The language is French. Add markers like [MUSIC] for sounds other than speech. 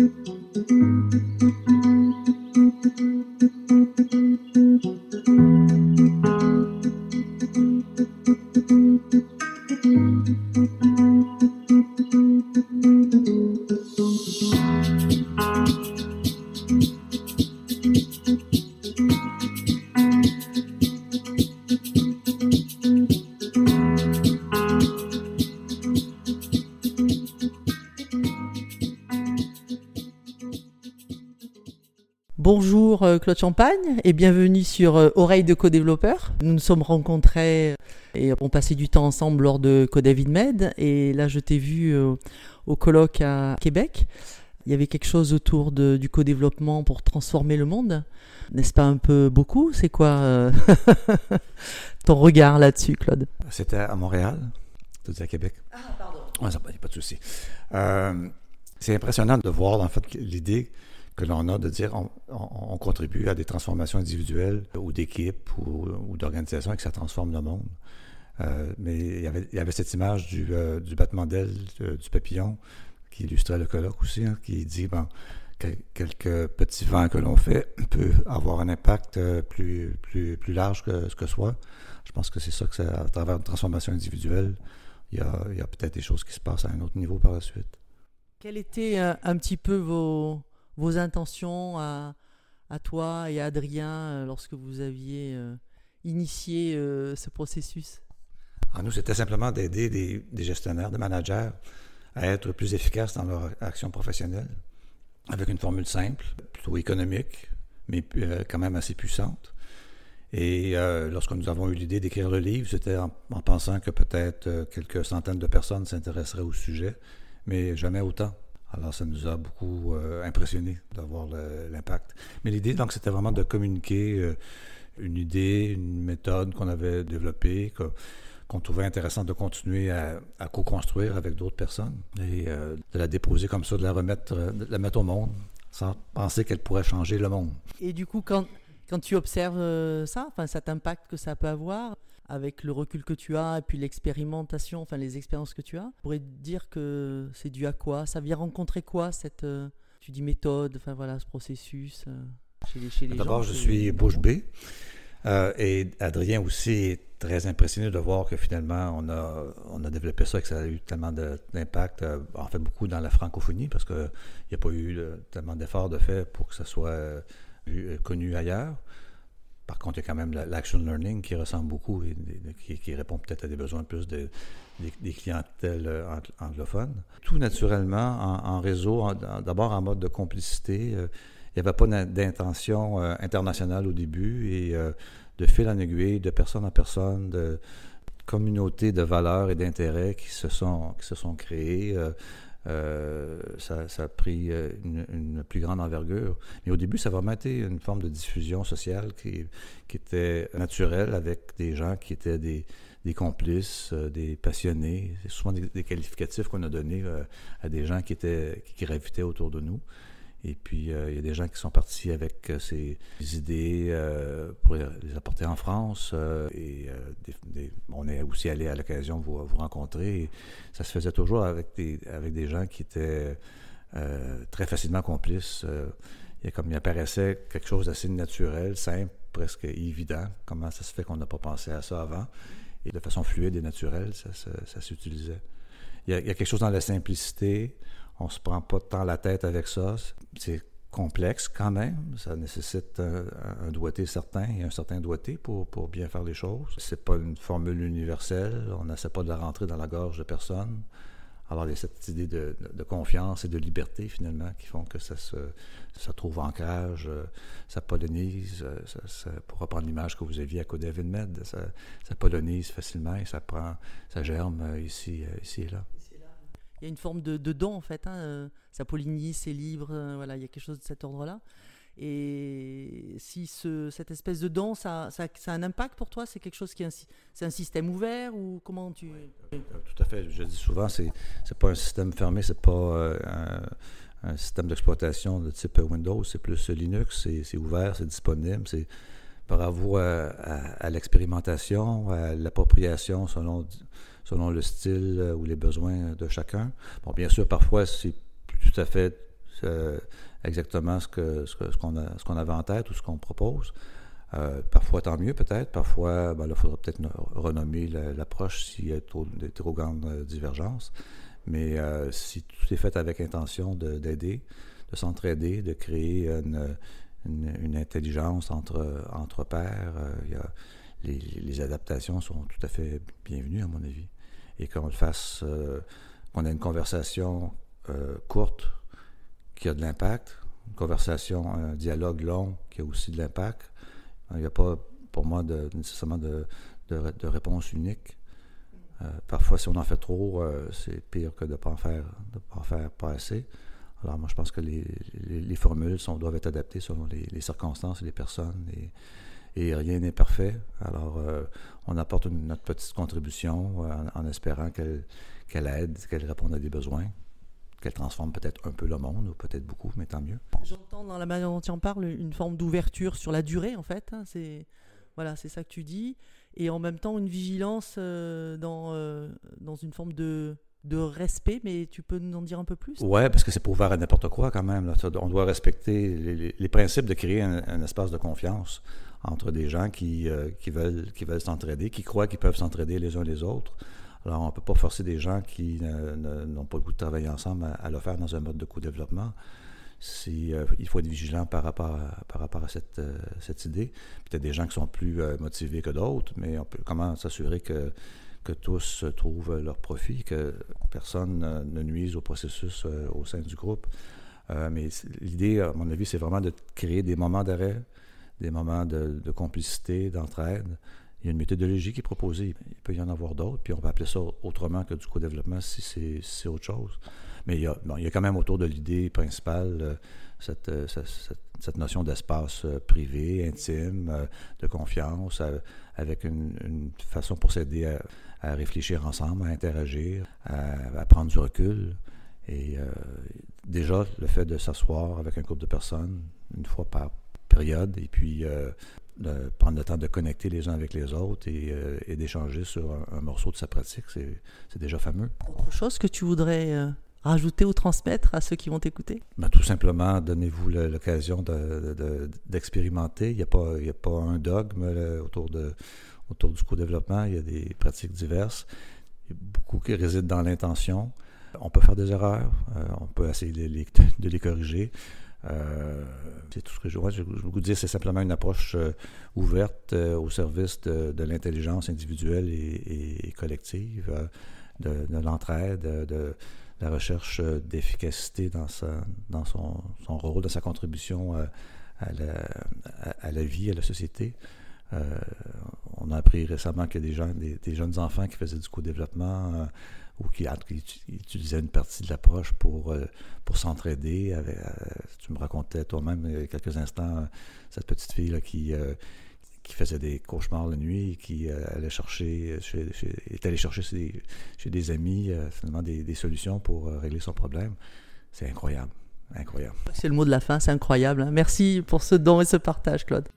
thank you Bonjour euh, Claude Champagne et bienvenue sur euh, Oreille de co-développeur. Nous nous sommes rencontrés et avons passé du temps ensemble lors de Codavid Med et là je t'ai vu euh, au colloque à Québec. Il y avait quelque chose autour de, du co-développement pour transformer le monde. N'est-ce pas un peu beaucoup? C'est quoi [LAUGHS] ton regard là-dessus, Claude? C'était à Montréal, tu à Québec? Ah, pardon. Ouais, ça, pas de souci. c'est impressionnant de voir en fait l'idée que l'on a de dire on, contribue à des transformations individuelles ou d'équipes ou, ou d'organisations et que ça transforme le monde. Euh, mais il y, avait, cette image du, euh, du battement d'aile euh, du papillon qui illustrait le colloque aussi, hein, qui dit bon, quelques petits vents que l'on fait [COUGHS] peut avoir un impact plus, plus, plus large que ce que soit. Je pense que c'est ça que c'est à travers une transformation individuelle, il y a, a peut-être des choses qui se passent à un autre niveau par la suite. Quel était un petit peu vos, vos intentions à, toi et à Adrien euh, lorsque vous aviez euh, initié euh, ce processus? À Nous, c'était simplement d'aider des, gestionnaires, des managers à être plus efficaces dans leur action professionnelle, avec une formule simple, plutôt économique, mais quand même assez puissante. Et lorsque nous avons eu l'idée d'écrire le livre, c'était en, pensant que peut-être quelques centaines de personnes s'intéresseraient au sujet, mais jamais autant. Alors, ça nous a beaucoup euh, impressionné d'avoir l'impact. Mais l'idée, donc, c'était vraiment de communiquer euh, une idée, une méthode qu'on avait développée, qu'on trouvait intéressant de continuer à, co-construire avec d'autres personnes et euh, de la déposer comme ça, de la remettre, de la mettre au monde, sans penser qu'elle pourrait changer le monde. Et du coup, quand, quand tu observes ça, enfin, cet impact que ça peut avoir, avec le recul que tu as et puis l'expérimentation, enfin les expériences que tu as, pourrait dire que c'est dû à quoi? Ça vient rencontrer quoi cette, euh, tu dis méthode, enfin voilà ce processus euh, chez les, chez les D'abord, je suis bouche bée euh, et Adrien aussi est très impressionné de voir que finalement on a, on a développé ça et que ça a eu tellement d'impact, en fait beaucoup dans la francophonie parce qu'il n'y a pas eu tellement d'efforts de fait pour que ça soit connu ailleurs. Par contre, il y a quand même l'action learning qui ressemble beaucoup et qui, répond peut-être à des besoins plus de, des, clientèles euh, anglophones. Tout naturellement en, réseau, d'abord en mode de complicité. Euh, il n'y avait pas d'intention euh, internationale au début et de fil en aiguille, de personne en personne, de communautés de valeurs et d'intérêts qui qui se sont créées. Euh, ça, a pris euh, une, plus grande envergure. Mais au début, ça a vraiment été une forme de diffusion sociale qui, était naturelle avec des gens qui étaient des, des complices, euh, des passionnés. C'est souvent des, qualificatifs qu'on a donnés à des gens qui, étaient, qui gravitaient autour de nous. Et puis, euh, il y a des gens qui sont partis avec euh, ces idées euh, pour les apporter en France. et on est aussi allé à l'occasion vous, rencontrer. Et ça se faisait toujours avec des, avec des gens qui étaient très facilement complices. il, y a comme, il apparaissait quelque chose d'assez naturel, simple, presque évident. Comment ça se fait qu'on n'a pas pensé à ça avant? Et de façon fluide et naturelle, ça, s'utilisait. Il, il y, a, quelque chose dans la simplicité on se prend pas tant la tête avec ça. C'est complexe quand même. Ça nécessite un, doigté certain et un certain doigté pour, bien faire les choses. C'est pas une formule universelle. On n'essaie pas de la rentrer dans la gorge de personne. Alors, il y a cette idée de, confiance et de liberté, finalement, qui font que ça, se, ça trouve ancrage, euh, ça polonise. Euh, ça, pour reprendre l'image que vous aviez à Codev Med, ça, ça polonise facilement et ça prend, ça germe euh, ici et là il y a une forme de, don en fait. Hein, euh, ça pollinise, c'est libre, euh, voilà, il y a quelque chose de cet ordre-là. Et si ce, cette espèce de don, ça, ça, a un impact pour toi? C'est quelque chose qui est un, c'est un système ouvert ou comment tu euh, Tout à fait. Je dis souvent, c'est c'est pas un système fermé, c'est pas un, système d'exploitation de type Windows, c'est plus Linux, c'est ouvert, c'est disponible, c'est bravo à, à l'expérimentation, à l'appropriation selon selon le style euh, ou les besoins de chacun. Bon, bien sûr, parfois, c'est tout à fait exactement ce qu'on ce ce qu'on avait en tête ou ce qu'on propose. Euh, parfois, tant mieux peut-être. Parfois, ben, il faudra peut-être renommer l'approche s'il y a trop, de trop grandes euh, divergences. Mais euh, si tout est fait avec intention d'aider, de, s'entraider, de créer une, une, intelligence entre, entre pairs, il y a, les, adaptations sont tout à fait bienvenues, à mon avis. Et qu'on le fasse, qu'on ait une conversation courte qui a de l'impact, une conversation, un dialogue long qui a aussi de l'impact, il n'y a pas, pour moi, de, nécessairement de, de, réponse unique. Euh, parfois, si on en fait trop, euh, c'est pire que de ne pas, en faire, de pas en faire pas assez. Alors, moi, je pense que les, les, formules doivent être adaptées selon les, circonstances et les personnes. Et rien n'est parfait. Alors, euh, on apporte notre petite contribution en, espérant qu'elle aide, qu'elle réponde à des besoins qu'elle transforme peut-être un peu le monde, ou peut-être beaucoup, mais tant mieux. J'entends dans la manière dont tu en parles une forme d'ouverture sur la durée, en fait. Hein, c'est voilà, c'est ça que tu dis, et en même temps une vigilance euh, dans euh, dans une forme de de respect, mais tu peux nous en dire un peu plus? Ouais, parce que c'est pour ouvert à n'importe quoi quand même. On doit respecter les, principes de créer un, espace de confiance entre des gens qui, euh, qui veulent qui veulent s'entraider, qui croient qu'ils peuvent s'entraider les uns les autres. Alors, on ne peut pas forcer des gens qui n'ont pas le goût de travailler ensemble à, le faire dans un mode de co-développement. Euh, il faut être vigilant par rapport à, par rapport à cette, euh, cette idée. Peut-être des gens qui sont plus motivés que d'autres, mais on peut comment s'assurer que, que tous trouvent leur profit, que personne ne nuise au processus au sein du groupe. mais l'idée, à mon avis, c'est vraiment de créer des moments d'arrêt, des moments de, complicité, d'entraide, il y a une méthodologie qui est proposée. Il peut y en avoir d'autres, puis on peut appeler ça autrement que du co-développement si c'est autre chose. Mais il y, a, quand même autour de l'idée principale euh, euh, cette, notion d'espace euh, privé, intime, de confiance, avec une, façon pour s'aider à, réfléchir ensemble, à interagir, à, prendre du recul. Et déjà, le fait de s'asseoir avec un groupe de personnes une fois par période, et puis de prendre le temps de connecter les uns avec les autres et, euh, d'échanger sur un, morceau de sa pratique, c'est déjà fameux. Autre chose que tu voudrais euh, rajouter ou transmettre à ceux qui vont t'écouter? Ben, Tout simplement, donnez-vous l'occasion d'expérimenter. il n'y a pas un dogme autour, de, autour du co-développement. Il y a des pratiques diverses. Il y a beaucoup qui résident dans l'intention. On peut faire des erreurs, euh, on peut essayer de les, corriger. Euh, c'est tout ce que je vois. Je, vous dire, c'est simplement une approche euh, ouverte euh, au service de, l'intelligence individuelle et, collective, de, l'entraide, de, la recherche d'efficacité dans son, rôle, dans sa contribution à, la, vie, à la société. On a appris récemment qu'il y a des, jeunes enfants qui faisaient du co-développement ou qui, utilisaient une partie de l'approche pour, euh, pour s'entraider. Euh, tu me racontais toi-même il y a quelques instants euh, cette petite fille qui, qui faisait des cauchemars la nuit, qui allait chercher, est allée chercher chez des, amis finalement des, des, solutions pour régler son problème. C'est incroyable. Incroyable. C'est le mot de la fin, c'est incroyable. Hein. Merci pour ce don et ce partage, Claude.